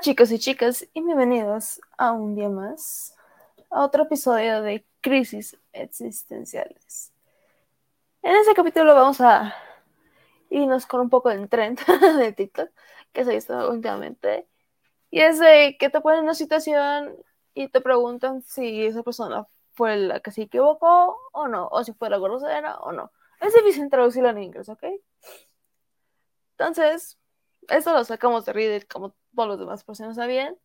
Chicos y chicas y bienvenidos a un día más, a otro episodio de Crisis Existenciales. En este capítulo vamos a irnos con un poco del trend de TikTok que se ha visto últimamente. Y es de que te ponen en una situación y te preguntan si esa persona fue la que se equivocó o no, o si fue la grosera o no. Es difícil traducirlo en inglés, ¿ok? Entonces, esto lo sacamos de Reddit como todos los demás personas sabían.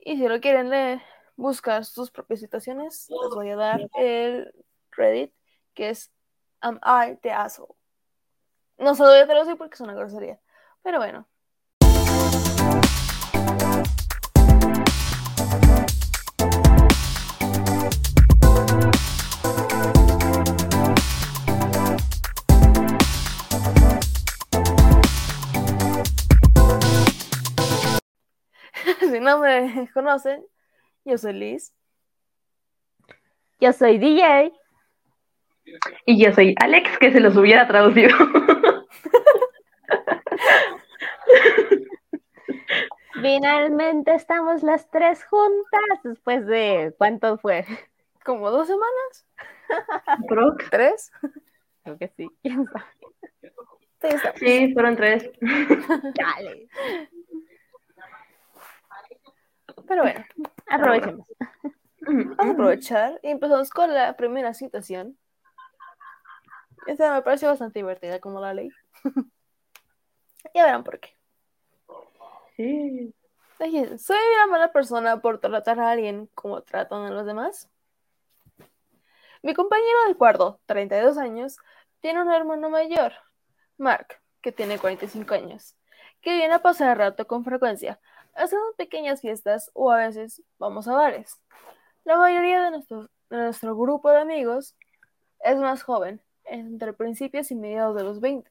Y si lo quieren leer, buscar sus propias situaciones, les voy a dar el Reddit, que es Am I the asshole? No se lo voy a traducir porque es una grosería. Pero bueno. No me conocen, yo soy Liz. Yo soy DJ. Y yo soy Alex, que se los hubiera traducido. Finalmente estamos las tres juntas después de ¿cuánto fue? ¿Como dos semanas? ¿Pro? ¿Tres? Creo que sí. Sí, fueron tres. Dale. Pero bueno, Aprovechemos. vamos a aprovechar y empezamos con la primera situación. Esta me pareció bastante divertida como la ley. ya verán por qué. Sí. ¿Soy una mala persona por tratar a alguien como tratan a los demás? Mi compañero de cuarto, 32 años, tiene un hermano mayor, Mark, que tiene 45 años, que viene a pasar rato con frecuencia. Hacemos pequeñas fiestas o a veces vamos a bares. La mayoría de nuestro, grupo de amigos es más joven, entre principios y mediados de los 20.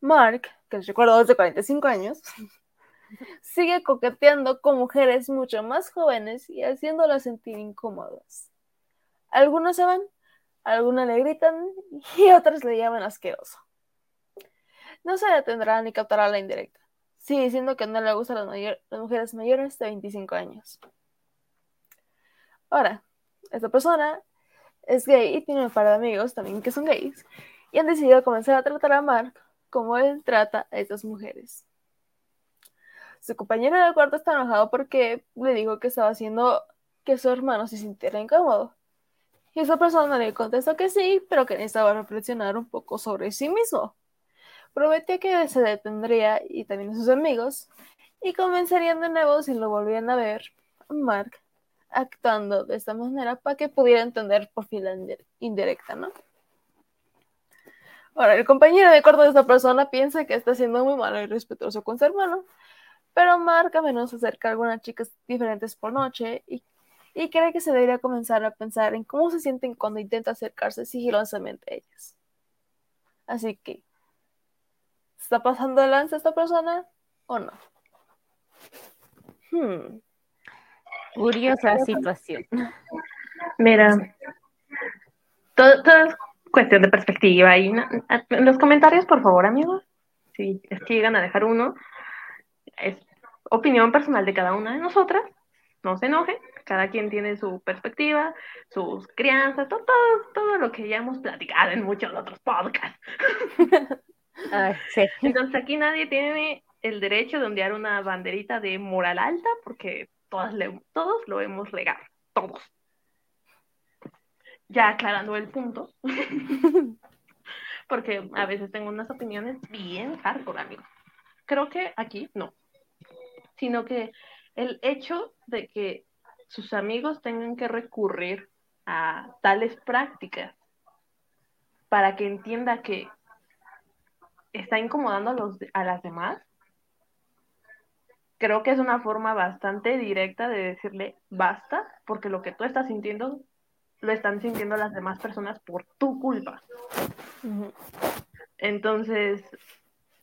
Mark, que recuerdo es de 45 años, sigue coqueteando con mujeres mucho más jóvenes y haciéndolas sentir incómodas. Algunos se van, algunas le gritan y otras le llaman asqueroso. No se detendrá ni captará la indirecta. Sigue diciendo que no le gustan las, mayor- las mujeres mayores de 25 años. Ahora, esta persona es gay y tiene un par de amigos también que son gays y han decidido comenzar a tratar a Mark como él trata a estas mujeres. Su compañero de cuarto está enojado porque le dijo que estaba haciendo que su hermano se sintiera incómodo. Y esa persona le contestó que sí, pero que necesitaba reflexionar un poco sobre sí mismo. Prometió que se detendría y también a sus amigos y comenzarían de nuevo si lo volvían a ver Mark actuando de esta manera para que pudiera entender por fin la indi- indirecta, ¿no? Ahora, el compañero de cuarto de esta persona piensa que está siendo muy malo y respetuoso con su hermano, pero Mark a menudo se acerca a algunas chicas diferentes por noche y, y cree que se debería comenzar a pensar en cómo se sienten cuando intenta acercarse sigilosamente a ellas. Así que, ¿está pasando de lanza esta persona o no? Hmm. Curiosa situación. Mira, todo, todo es cuestión de perspectiva. Y en los comentarios, por favor, amigos, si es que llegan a dejar uno, es opinión personal de cada una de nosotras. No se enojen, cada quien tiene su perspectiva, sus crianzas, todo, todo, todo lo que ya hemos platicado en muchos otros podcasts. Sí. Entonces aquí nadie tiene el derecho de ondear una banderita de moral alta porque todos lo hemos regado, todos. Ya aclarando el punto, porque a veces tengo unas opiniones bien hardcore, amigos. Creo que aquí no, sino que el hecho de que sus amigos tengan que recurrir a tales prácticas para que entienda que está incomodando a, los, a las demás, creo que es una forma bastante directa de decirle basta, porque lo que tú estás sintiendo lo están sintiendo las demás personas por tu culpa. Entonces,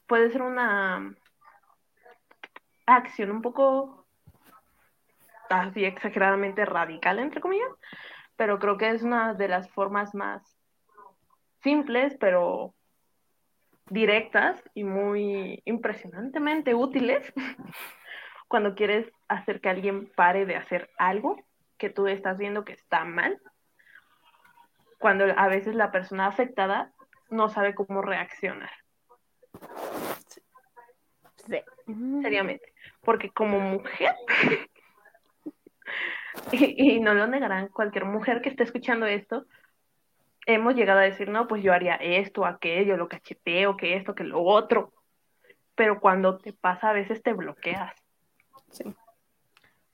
puede ser una acción un poco así exageradamente radical, entre comillas, pero creo que es una de las formas más simples, pero directas y muy impresionantemente útiles cuando quieres hacer que alguien pare de hacer algo que tú estás viendo que está mal, cuando a veces la persona afectada no sabe cómo reaccionar. Sí. seriamente, porque como mujer, y, y no lo negarán, cualquier mujer que esté escuchando esto, hemos llegado a decir, no, pues yo haría esto, aquello, lo cacheteo, que esto, que lo otro, pero cuando te pasa a veces te bloqueas Sí.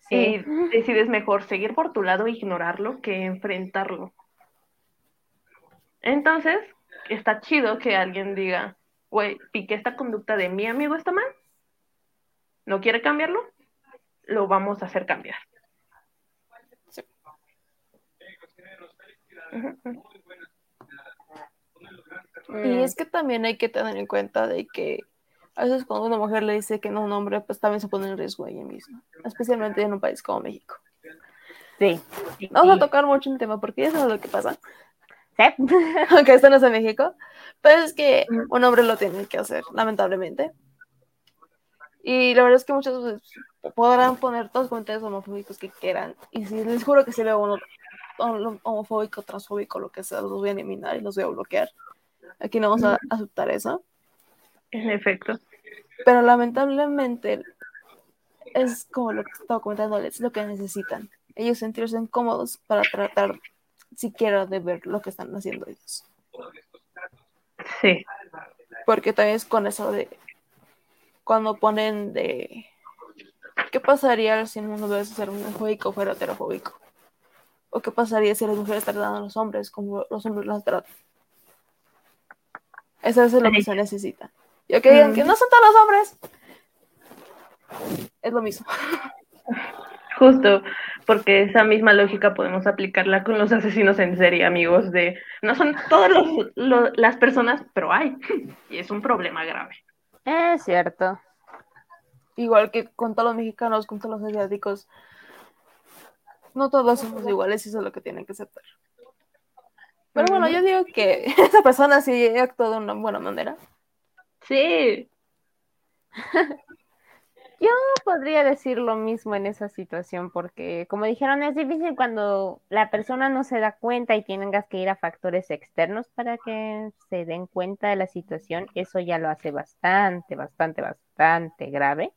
y decides mejor seguir por tu lado e ignorarlo que enfrentarlo. Entonces, está chido que alguien diga, güey, pique esta conducta de mi amigo está mal, no quiere cambiarlo, lo vamos a hacer cambiar. Sí. Ujú, ujú. Y es que también hay que tener en cuenta de que a veces cuando una mujer le dice que no a un hombre, pues también se pone en riesgo ella misma, especialmente en un país como México. Sí. Vamos a Sí. tocar mucho el tema porque eso es lo que pasa, Sí. aunque esto no es en México, pero es que un hombre lo tiene que hacer, lamentablemente. Y la verdad es que muchas veces podrán poner todos los comentarios homofóbicos que quieran, y si les juro que si veo uno hom- homofóbico, transfóbico, lo que sea, los voy a eliminar y los voy a bloquear. Aquí no vamos a aceptar eso. En efecto. Pero lamentablemente es como lo que estaba comentando, es lo que necesitan. Ellos sentirse incómodos para tratar siquiera de ver lo que están haciendo ellos. Sí. Porque también es con eso de cuando ponen de ¿qué pasaría si en uno de ser homofóbico fuera heterofóbico? ¿O qué pasaría si las mujeres tratan a los hombres como los hombres las tratan? Eso es lo que se necesita. Y aunque digan que no son todos los hombres, es lo mismo. Justo, porque esa misma lógica podemos aplicarla con los asesinos en serie, amigos, de no son todas los- lo- las personas, pero hay, y es un problema grave. Es cierto. Igual que con todos los mexicanos, con todos los asiáticos. No todos somos iguales y eso es lo que tienen que aceptar. Pero bueno, yo digo que esa persona sí actuó de una buena manera. Sí, Yo podría decir lo mismo en esa situación porque, como dijeron, es difícil cuando la persona no se da cuenta y tengas que ir a factores externos para que se den cuenta de la situación. Eso ya lo hace bastante, bastante, bastante grave.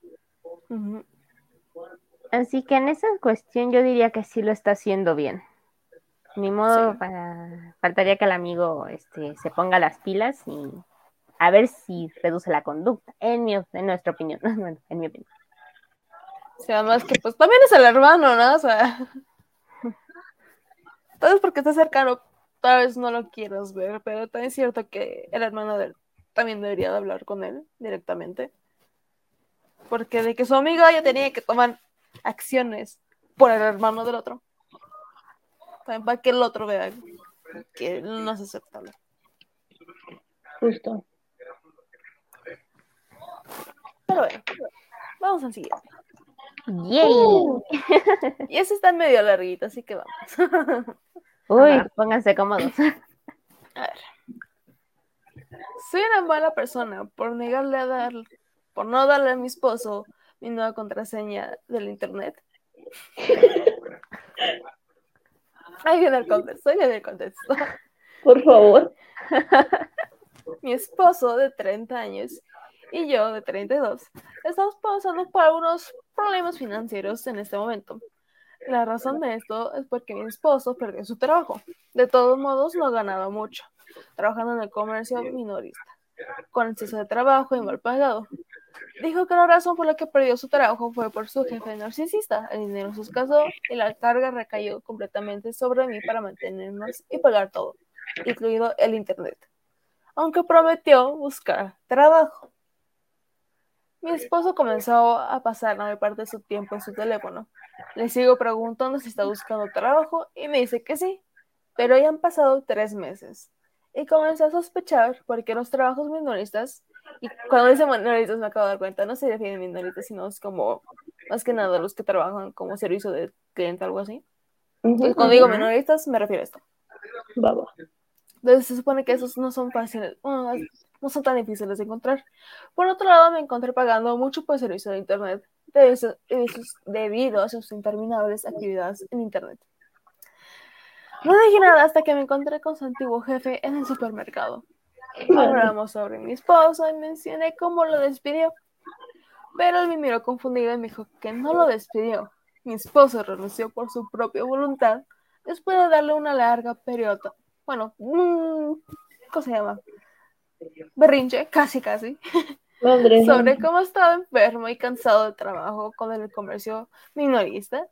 Así que en esa cuestión yo diría que sí lo está haciendo bien. Ni modo, Sí. para... faltaría que el amigo este, se ponga las pilas y a ver si reduce la conducta, en, mi, en nuestra opinión. Bueno, en mi opinión. O sea, más que pues también es el hermano, ¿no? O sea. Tal vez porque está cercano, tal vez no lo quieras ver, pero también es cierto que el hermano de él también debería de hablar con él directamente. Porque de que su amigo ya tenía que tomar acciones por el hermano del otro. También para que el otro vea que no es aceptable. justo. Pero bueno, vamos al siguiente. ¡Yay! Y ese está medio larguito, así que vamos. Uy, Ajá. pónganse cómodos. A ver. Soy una mala persona por negarle a dar, por no darle a mi esposo mi nueva contraseña del internet. Ahí viene el contexto, ahí viene el contexto. Por favor. Mi esposo de 30 años y yo de 32 estamos pasando por algunos problemas financieros en este momento. La razón de esto es porque mi esposo perdió su trabajo. De todos modos, no ganaba mucho, trabajando en el comercio minorista, con exceso de trabajo y mal pagado. Dijo que la razón por la que perdió su trabajo fue por su jefe narcisista. El dinero se escasó y la carga recayó completamente sobre mí para mantenernos y pagar todo, incluido el internet. Aunque prometió buscar trabajo. Mi esposo comenzó a pasar la mayor parte de su tiempo en su teléfono. Le sigo preguntando si está buscando trabajo y me dice que sí, pero ya han pasado tres meses. Y comencé a sospechar porque los trabajos minoristas, y cuando dice minoristas me acabo de dar cuenta, no se definen minoristas, sino es como más que nada los que trabajan como servicio de cliente, algo así. Entonces, cuando digo minoristas me refiero a esto. Baba. Entonces se supone que esos no son fáciles, bueno, no son tan difíciles de encontrar. Por otro lado, me encontré pagando mucho por el servicio de internet debido a sus interminables actividades en Internet. No dije nada hasta que me encontré con su antiguo jefe en el supermercado. Hablamos sobre mi esposo y mencioné cómo lo despidió. Pero él me miró confundido y me dijo que no lo despidió. Mi esposo renunció por su propia voluntad después de darle una larga periodo. Bueno, mm, ¿cómo se llama? Berrinche, casi, casi. sobre cómo estaba enfermo y cansado de trabajo con el comercio minorista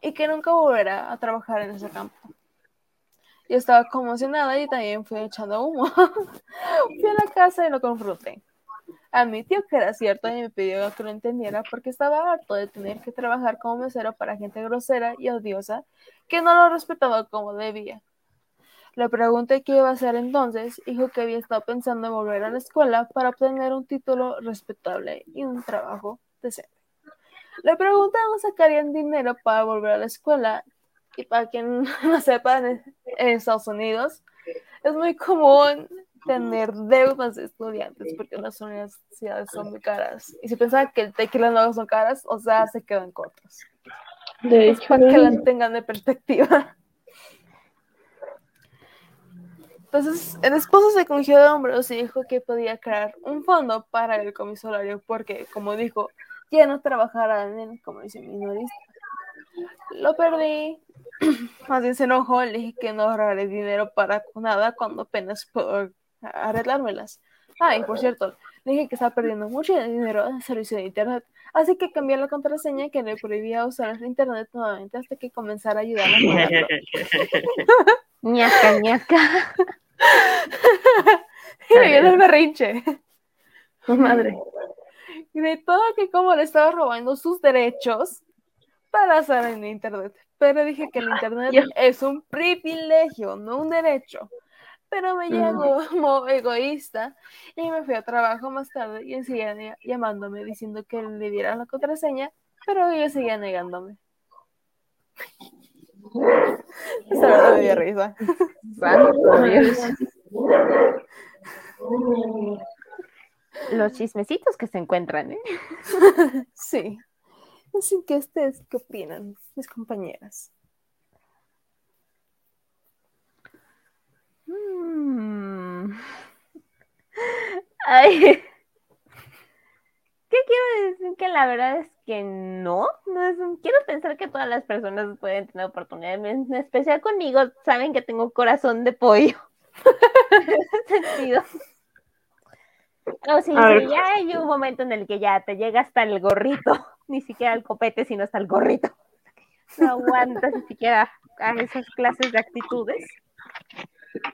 y que nunca volverá a trabajar en ese campo. Yo estaba conmocionada y también fui echando humo. fui a la casa y lo confronté. Admitió que era cierto y me pidió que lo entendiera porque estaba harto de tener que trabajar como mesero para gente grosera y odiosa que no lo respetaba como debía. Le pregunté qué iba a hacer entonces, dijo que había estado pensando en volver a la escuela para obtener un título respetable y un trabajo decente. Le pregunté dónde sacarían dinero para volver a la escuela y para quien no sepa, en, Estados Unidos es muy común tener deudas de estudiantes porque las universidades son muy caras. Y si pensaban que el TEC y las nuevas son caras, o sea, se quedan cortos. De hecho, para que la tengan de perspectiva. Entonces, el esposo se cogió de hombros y dijo que podía crear un fondo para el comisolario porque, como dijo, ya no trabajará en el comercio minorista. Lo perdí, más bien se enojó, le dije que no ahorraré dinero para nada cuando apenas puedo arreglármelas. Ah, y por cierto, le dije que estaba perdiendo mucho dinero en el servicio de internet, así que cambié la contraseña que le prohibía usar el internet nuevamente hasta que comenzara a ayudarla a ñaca, ñaca. y me viene el berrinche. Madre. Y de todo que como le estaba robando sus derechos para estar en internet pero dije que el internet es un privilegio, no un derecho. Pero me llegó como egoísta y me fui a trabajo más tarde y seguían llamándome diciendo que le diera la contraseña, pero ellos seguían negándome. Esa verdad me dio risa. Los chismecitos que se encuentran, ¿eh? Sí. Así que ustedes, ¿qué opinan, mis compañeras? Mm. Ay. ¿Qué quiero decir? Que la verdad es que no. no es Quiero pensar que todas las personas pueden tener oportunidades, en especial conmigo. Saben que tengo corazón de pollo. en ese sentido. No, sí, sí, ya hay un momento en el que ya te llega hasta el gorrito, ni siquiera el copete, sino hasta el gorrito. No aguantas ni siquiera a esas clases de actitudes.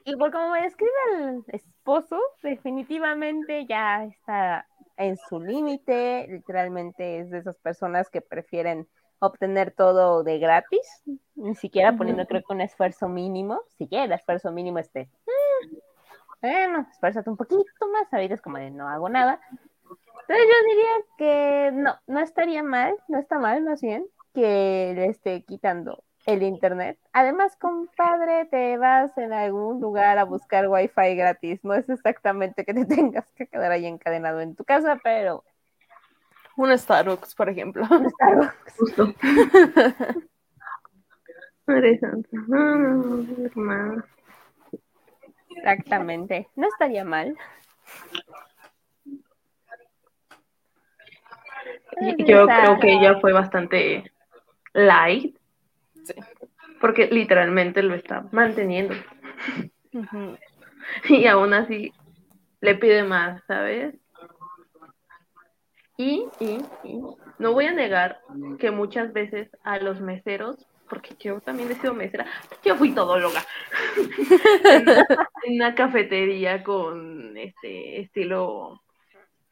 Y por como me describe el esposo, definitivamente ya está en su límite, literalmente es de esas personas que prefieren obtener todo de gratis, ni siquiera poniendo creo que un esfuerzo mínimo, si el esfuerzo mínimo esté, eh, bueno, esfuérzate un poquito más, ahorita es como de no hago nada. Entonces yo diría que no, no estaría mal, no está mal más bien que le esté quitando el internet. Además, compadre, te vas en algún lugar a buscar wifi gratis. No es exactamente que te tengas que quedar ahí encadenado en tu casa, pero... Un Starbucks, por ejemplo. Un Starbucks. Justo. Exactamente. No estaría mal. Yo creo que ella fue bastante light. Porque literalmente lo está manteniendo. Y aún así le pide más, ¿sabes? Y, y, y no voy a negar que muchas veces a los meseros porque yo también he sido mesera, yo fui todóloga en una cafetería con este estilo,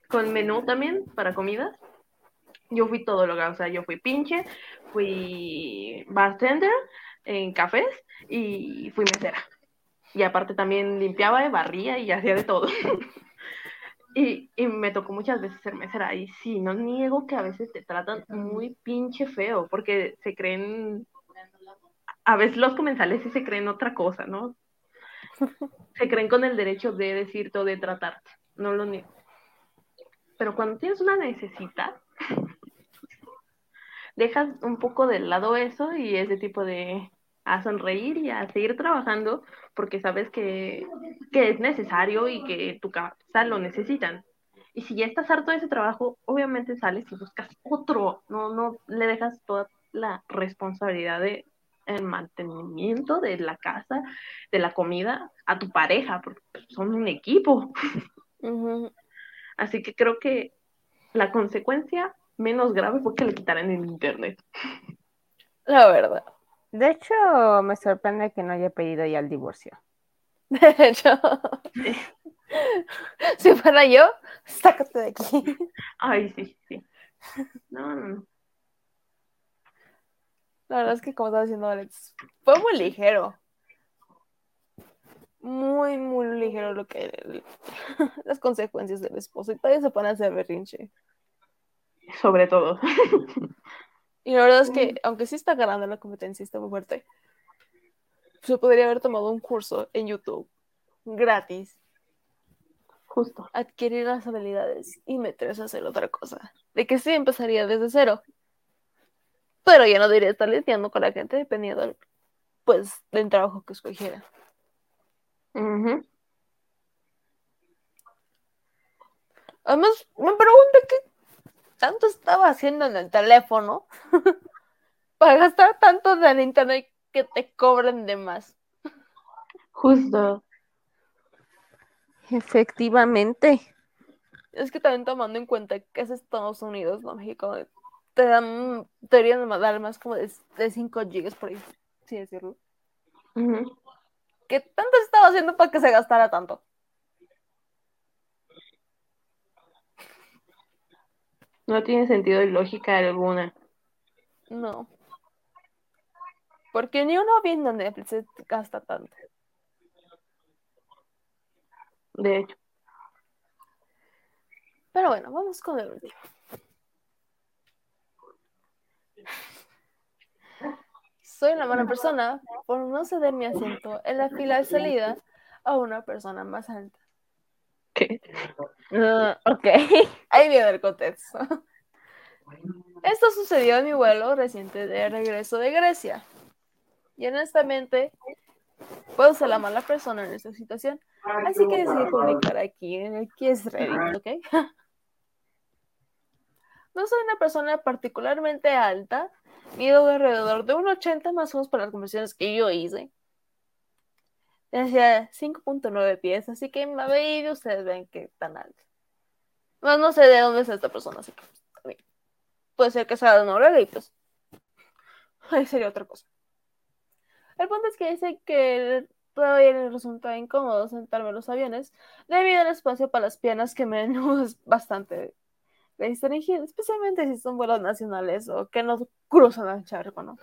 con menú también para comidas. Yo fui todóloga, o sea, yo fui pinche, fui bartender en cafés y fui mesera. Y aparte también limpiaba, barría y hacía de todo. Y, y, me tocó muchas veces ser mesera y sí, no niego que a veces te tratan muy pinche feo porque se creen a veces los comensales sí se creen otra cosa, ¿no? Se creen con el derecho de decirte o de tratarte, no lo niego. Pero cuando tienes una necesidad, dejas un poco de lado eso y ese tipo de a sonreír y a seguir trabajando porque sabes que, que es necesario y que tu casa lo necesitan. Y si ya estás harto de ese trabajo, obviamente sales y buscas otro, no, no le dejas toda la responsabilidad de el mantenimiento de la casa, de la comida, a tu pareja, porque son un equipo. Así que creo que la consecuencia menos grave fue que le quitaran el internet. La verdad. De hecho, me sorprende que no haya pedido ya el divorcio. De hecho, si fuera yo, sácate de aquí. Ay, sí, sí. No, no, no. La verdad es que, como estaba diciendo Alex, fue muy ligero. Muy, muy ligero lo que las consecuencias del esposo. Y todavía se pone a hacer berrinche. Sobre todo. Y la verdad es que, aunque sí está ganando la competencia, está muy fuerte. Se podría haber tomado un curso en YouTube gratis. Justo. Adquirir las habilidades y meterse a hacer otra cosa. De que sí empezaría desde cero. Pero ya no debería estar lidiando con la gente dependiendo pues, del trabajo que escogiera. Además, me pregunto qué tanto estaba haciendo en el teléfono para gastar tanto en internet que te cobren de más. Justo. Efectivamente. Es que también tomando en cuenta que es Estados Unidos, no México, te dan, deberían dar más como de, 5 gigas por ahí, sí decirlo. ¿Qué tanto estaba haciendo para que se gastara tanto? No tiene sentido y lógica alguna. No. Porque ni uno viendo Netflix se gasta tanto. De hecho. Pero bueno, vamos con el último. Soy una mala persona por no ceder mi asiento en la fila de salida a una persona más alta. Ok. Ahí viene el contexto. Esto sucedió en mi vuelo reciente de regreso de Grecia. Y honestamente, puedo ser la mala persona en esta situación. Así que decidí publicar aquí en el que es Reddit, ¿ok? No soy una persona particularmente alta, mido alrededor de un 80 más o menos para las conversiones que yo hice. Decía 5.9 pies, así que y ustedes ven que tan alto. Más no sé de dónde es esta persona, así que pues, puede ser que sea de Noruega y pues ahí sería otra cosa. El punto es que dice que todavía le resulta incómodo sentarme en los aviones debido al espacio para las piernas que me es bastante restringido, especialmente si son vuelos nacionales o que no cruzan el charco, ¿no?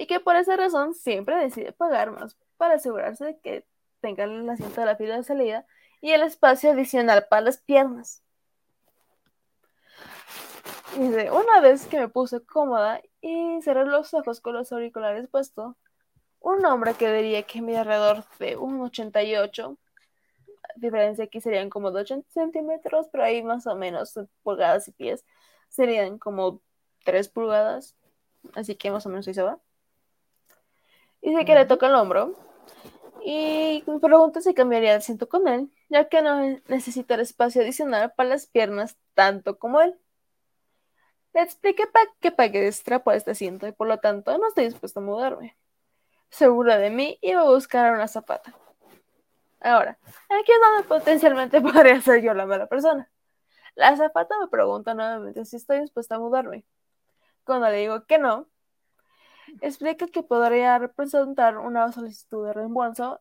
Y que por esa razón siempre decide pagar más para asegurarse de que tengan el asiento de la fila de salida y el espacio adicional para las piernas. Dice, una vez que me puse cómoda y cerré los ojos con los auriculares puestos, un hombre que diría que mide alrededor de 1,88, diferencia aquí serían como 2 centímetros, pero ahí más o menos pulgadas y pies serían como 3 pulgadas, así que más o menos ahí se va. Dice que le toca el hombro y me pregunta si cambiaría de asiento con él, ya que no necesita el espacio adicional para las piernas tanto como él. Le expliqué que pagué extra por este asiento y por lo tanto no estoy dispuesto a mudarme. Segura de mí, iba a buscar una zapata. Ahora, aquí es donde potencialmente podría ser yo la mala persona. La zapata me pregunta nuevamente si estoy dispuesta a mudarme. Cuando le digo que no, explica que podría representar una solicitud de reembolso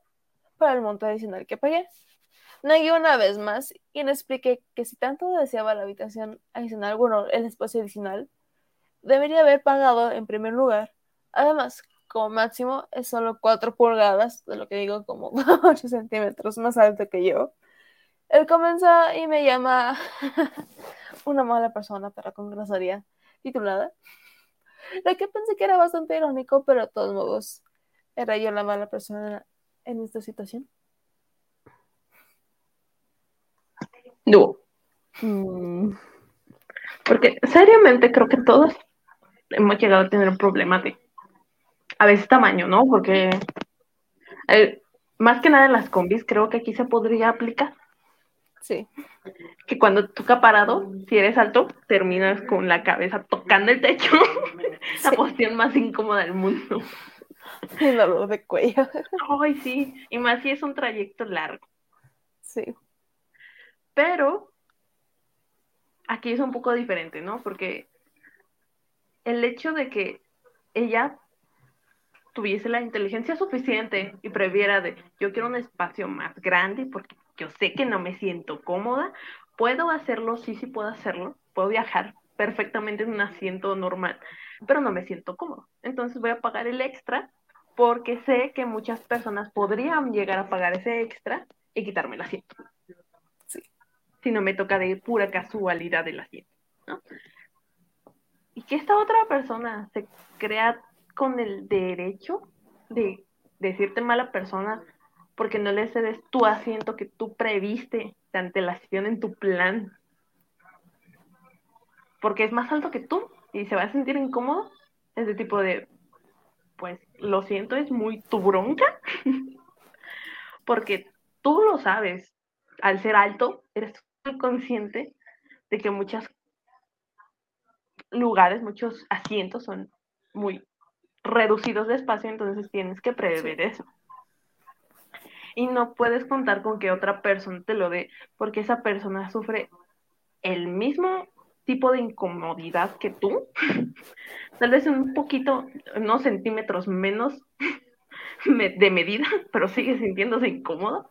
para el monto adicional que pagué. Negué una vez más y le expliqué que si tanto deseaba la habitación adicional, bueno, el espacio adicional, debería haber pagado en primer lugar. Además, como máximo es solo 4 pulgadas, de lo que digo como 8 centímetros más alto que yo. Él comienza y me llama una mala persona para con grosería titulada. Lo que pensé que era bastante irónico, pero de todos modos, ¿era yo la mala persona en esta situación? No. Mm. Porque seriamente creo que todos hemos llegado a tener un problema de a veces tamaño, ¿no? Porque eh, más que nada en las combis creo que aquí se podría aplicar. Sí. Que cuando toca parado, si eres alto, terminas con la cabeza tocando el techo. La posición más incómoda del mundo. El dolor de cuello. Ay, sí. Y más si es un trayecto largo. Sí. Pero aquí es un poco diferente, ¿no? Porque el hecho de que ella tuviese la inteligencia suficiente y previera de yo quiero un espacio más grande porque yo sé que no me siento cómoda, puedo hacerlo, sí, sí puedo hacerlo, puedo viajar perfectamente en un asiento normal, pero no me siento cómodo. Entonces voy a pagar el extra porque sé que muchas personas podrían llegar a pagar ese extra y quitarme el asiento. Sí. Si no me toca de pura casualidad el asiento, ¿no? Y que esta otra persona se crea con el derecho de decirte mala persona porque no le cedes tu asiento que tú previste de antelación en tu plan. Porque es más alto que tú y se va a sentir incómodo. Ese tipo de, pues lo siento, es muy tu bronca. porque tú lo sabes. Al ser alto, eres muy consciente de que muchos lugares, muchos asientos son muy reducidos de espacio, entonces tienes que prever eso. Y no puedes contar con que otra persona te lo dé, porque esa persona sufre el mismo tipo de incomodidad que tú, tal vez un poquito, unos centímetros menos de medida, pero sigue sintiéndose incómodo.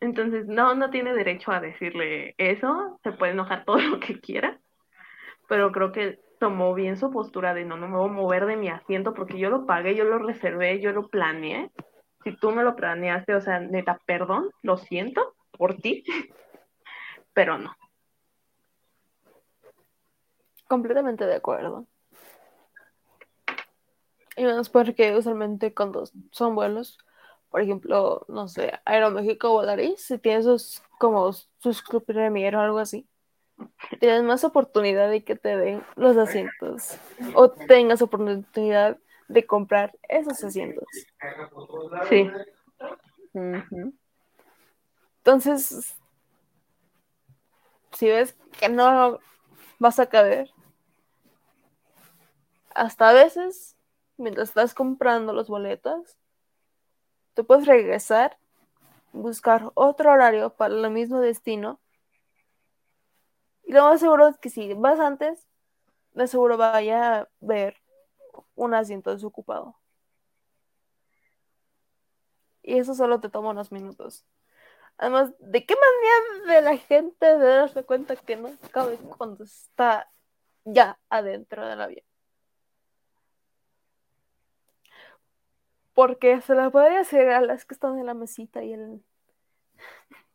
Entonces, no, no tiene derecho a decirle eso, se puede enojar todo lo que quiera, pero creo que tomó bien su postura de no, no me voy a mover de mi asiento porque yo lo pagué, yo lo reservé, yo lo planeé. Si tú no lo planeaste, o sea, neta, perdón, lo siento por ti, pero no. Completamente de acuerdo. Y menos porque usualmente cuando son vuelos, por ejemplo, no sé, Aeroméxico o Volaris, si tienes sus, como sus club premier o algo así, tienes más oportunidad de que te den los asientos o tengas oportunidad de comprar esos asientos. Sí. Entonces, si ves que no vas a caber, hasta a veces, mientras estás comprando los boletos, tú puedes regresar, buscar otro horario para el mismo destino y lo más seguro es que si vas antes, de seguro vaya a ver un asiento desocupado. Y eso solo te toma unos minutos. Además, ¿de qué manera de la gente de darse cuenta que no cabe cuando está ya adentro del avión? Porque se la podría hacer a las que están en la mesita y en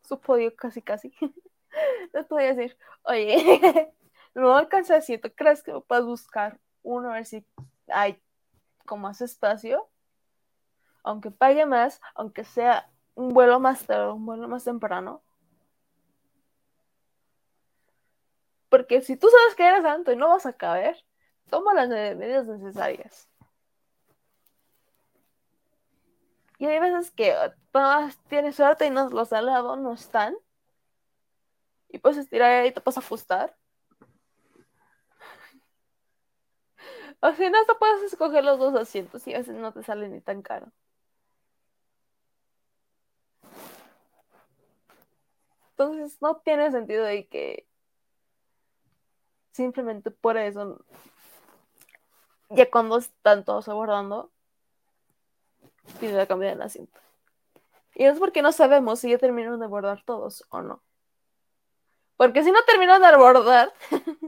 su podio casi casi. les podría decir, oye, no alcanza asiento, ¿crees que me puedes buscar uno a ver si hay con más espacio? Aunque pague más, aunque sea un vuelo más tarde, un vuelo más temprano. Porque si tú sabes que eres santo y no vas a caber, toma las medidas necesarias. Y hay veces que tienes suerte y no, los al lado no están y puedes estirar y te puedes ajustar. O si no, hasta puedes escoger los dos asientos y a veces no te sale ni tan caro. Entonces no tiene sentido de que simplemente por eso, ya cuando están todos abordando, pide cambiar el asiento. Y es porque no sabemos si ya terminaron de abordar todos o no. Porque si no terminan de abordar,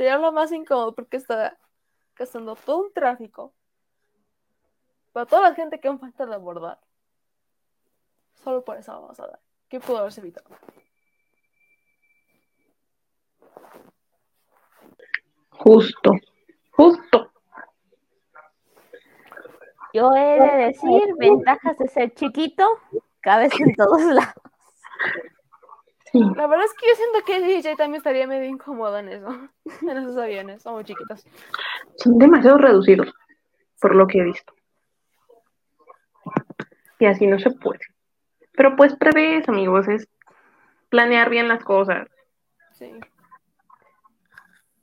sería lo más incómodo porque está gastando todo un tráfico para toda la gente que aún falta de abordar. Solo por eso vamos a dar. ¿Qué pudo haberse evitado? Justo, justo. Yo he de decir, ventajas de ser chiquito, cabes en todos lados. Sí, La verdad es que yo siento que DJ también estaría medio incómodo en eso, en esos aviones, son muy chiquitos. Son demasiado reducidos, por lo que he visto. Y así no se puede. Pero pues prevés, amigos, es planear bien las cosas, Sí.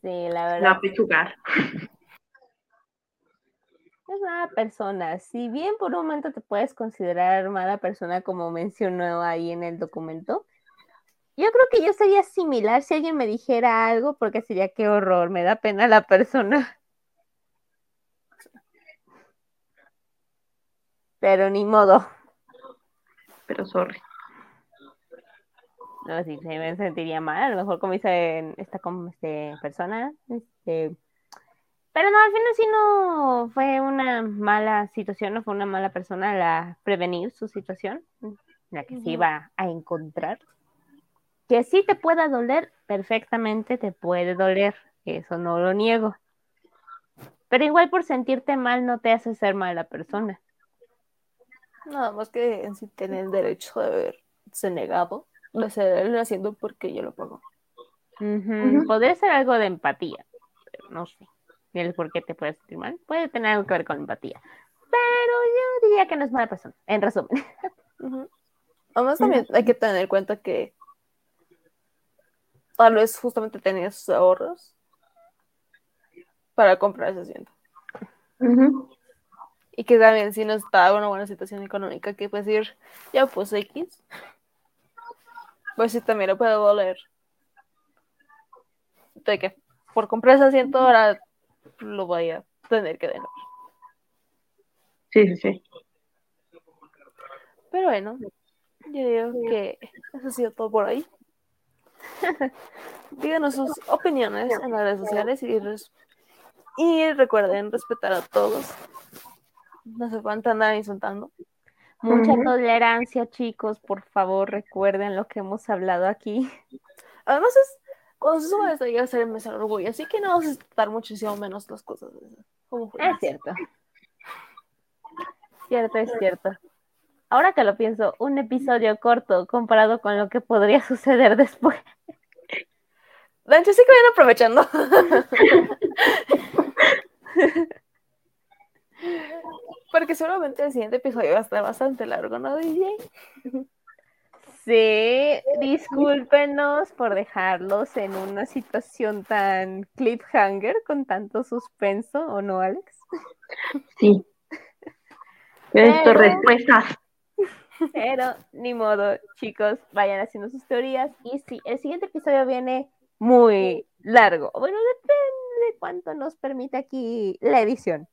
Sí, la verdad. no apechugar. Es mala persona. Si bien por un momento te puedes considerar mala persona, como mencionó ahí en el documento, yo creo que yo sería similar si alguien me dijera algo, porque sería qué horror, me da pena la persona. Pero ni modo. Pero sorry. No, sí, se me sentiría mal, a lo mejor como dice esta como este, persona, este, pero no, al final sí no fue una mala situación, no fue una mala persona la prevenir su situación, la que se iba a encontrar. Que sí te pueda doler, perfectamente te puede doler, eso no lo niego. Pero igual por sentirte mal no te hace ser mala persona. Nada más que en sí tener derecho de haberse negado, de ser haciendo porque yo lo pago. Ujú. Podría ser algo de empatía, pero no sé. Ni el por qué te puedes sentir mal. Puede tener algo que ver con empatía. Pero yo diría que no es mala persona, en resumen. Ujú. Además también hay que tener en cuenta que tal vez justamente tenía sus ahorros para comprar ese asiento. Y que también si no está en una buena situación económica, que puedes decir, ya pues X, pues sí también le puede doler. De que por comprar ese asiento ahora lo voy a tener que dejar. Sí, sí, sí. Pero bueno, yo digo que eso ha sido todo por ahí. Díganos sus opiniones en las redes sociales y, res- y recuerden respetar a todos. No se pueden andar insultando. Mucha tolerancia, chicos. Por favor, recuerden lo que hemos hablado aquí. Además, es, cuando se sube esto llega a ser el mes del orgullo, así que no vamos a estar muchísimo menos las cosas. Como. Es cierto. Cierto, es cierto. Ahora que lo pienso, un episodio corto comparado con lo que podría suceder después. De hecho, sí que vayan aprovechando. Porque seguramente el siguiente episodio va a estar bastante largo, ¿no, DJ? Sí, discúlpenos por dejarlos en una situación tan cliffhanger con tanto suspenso, ¿o no, Alex? Sí. Esto respuestas. Pero ni modo, chicos, vayan haciendo sus teorías. Y sí, el siguiente episodio viene muy largo. Bueno, depende de cuánto nos permite aquí la edición.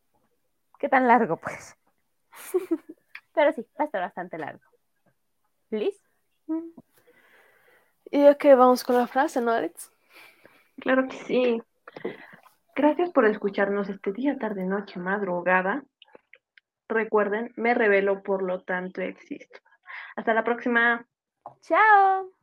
¿Qué tan largo, pues? Pero sí, va a estar bastante largo. ¿Liz? Y ya que vamos con la frase, ¿no, Alex? Claro que sí. Gracias por escucharnos este día, tarde, noche, madrugada. Recuerden, me revelo, por lo tanto existo. Hasta la próxima. ¡Chao!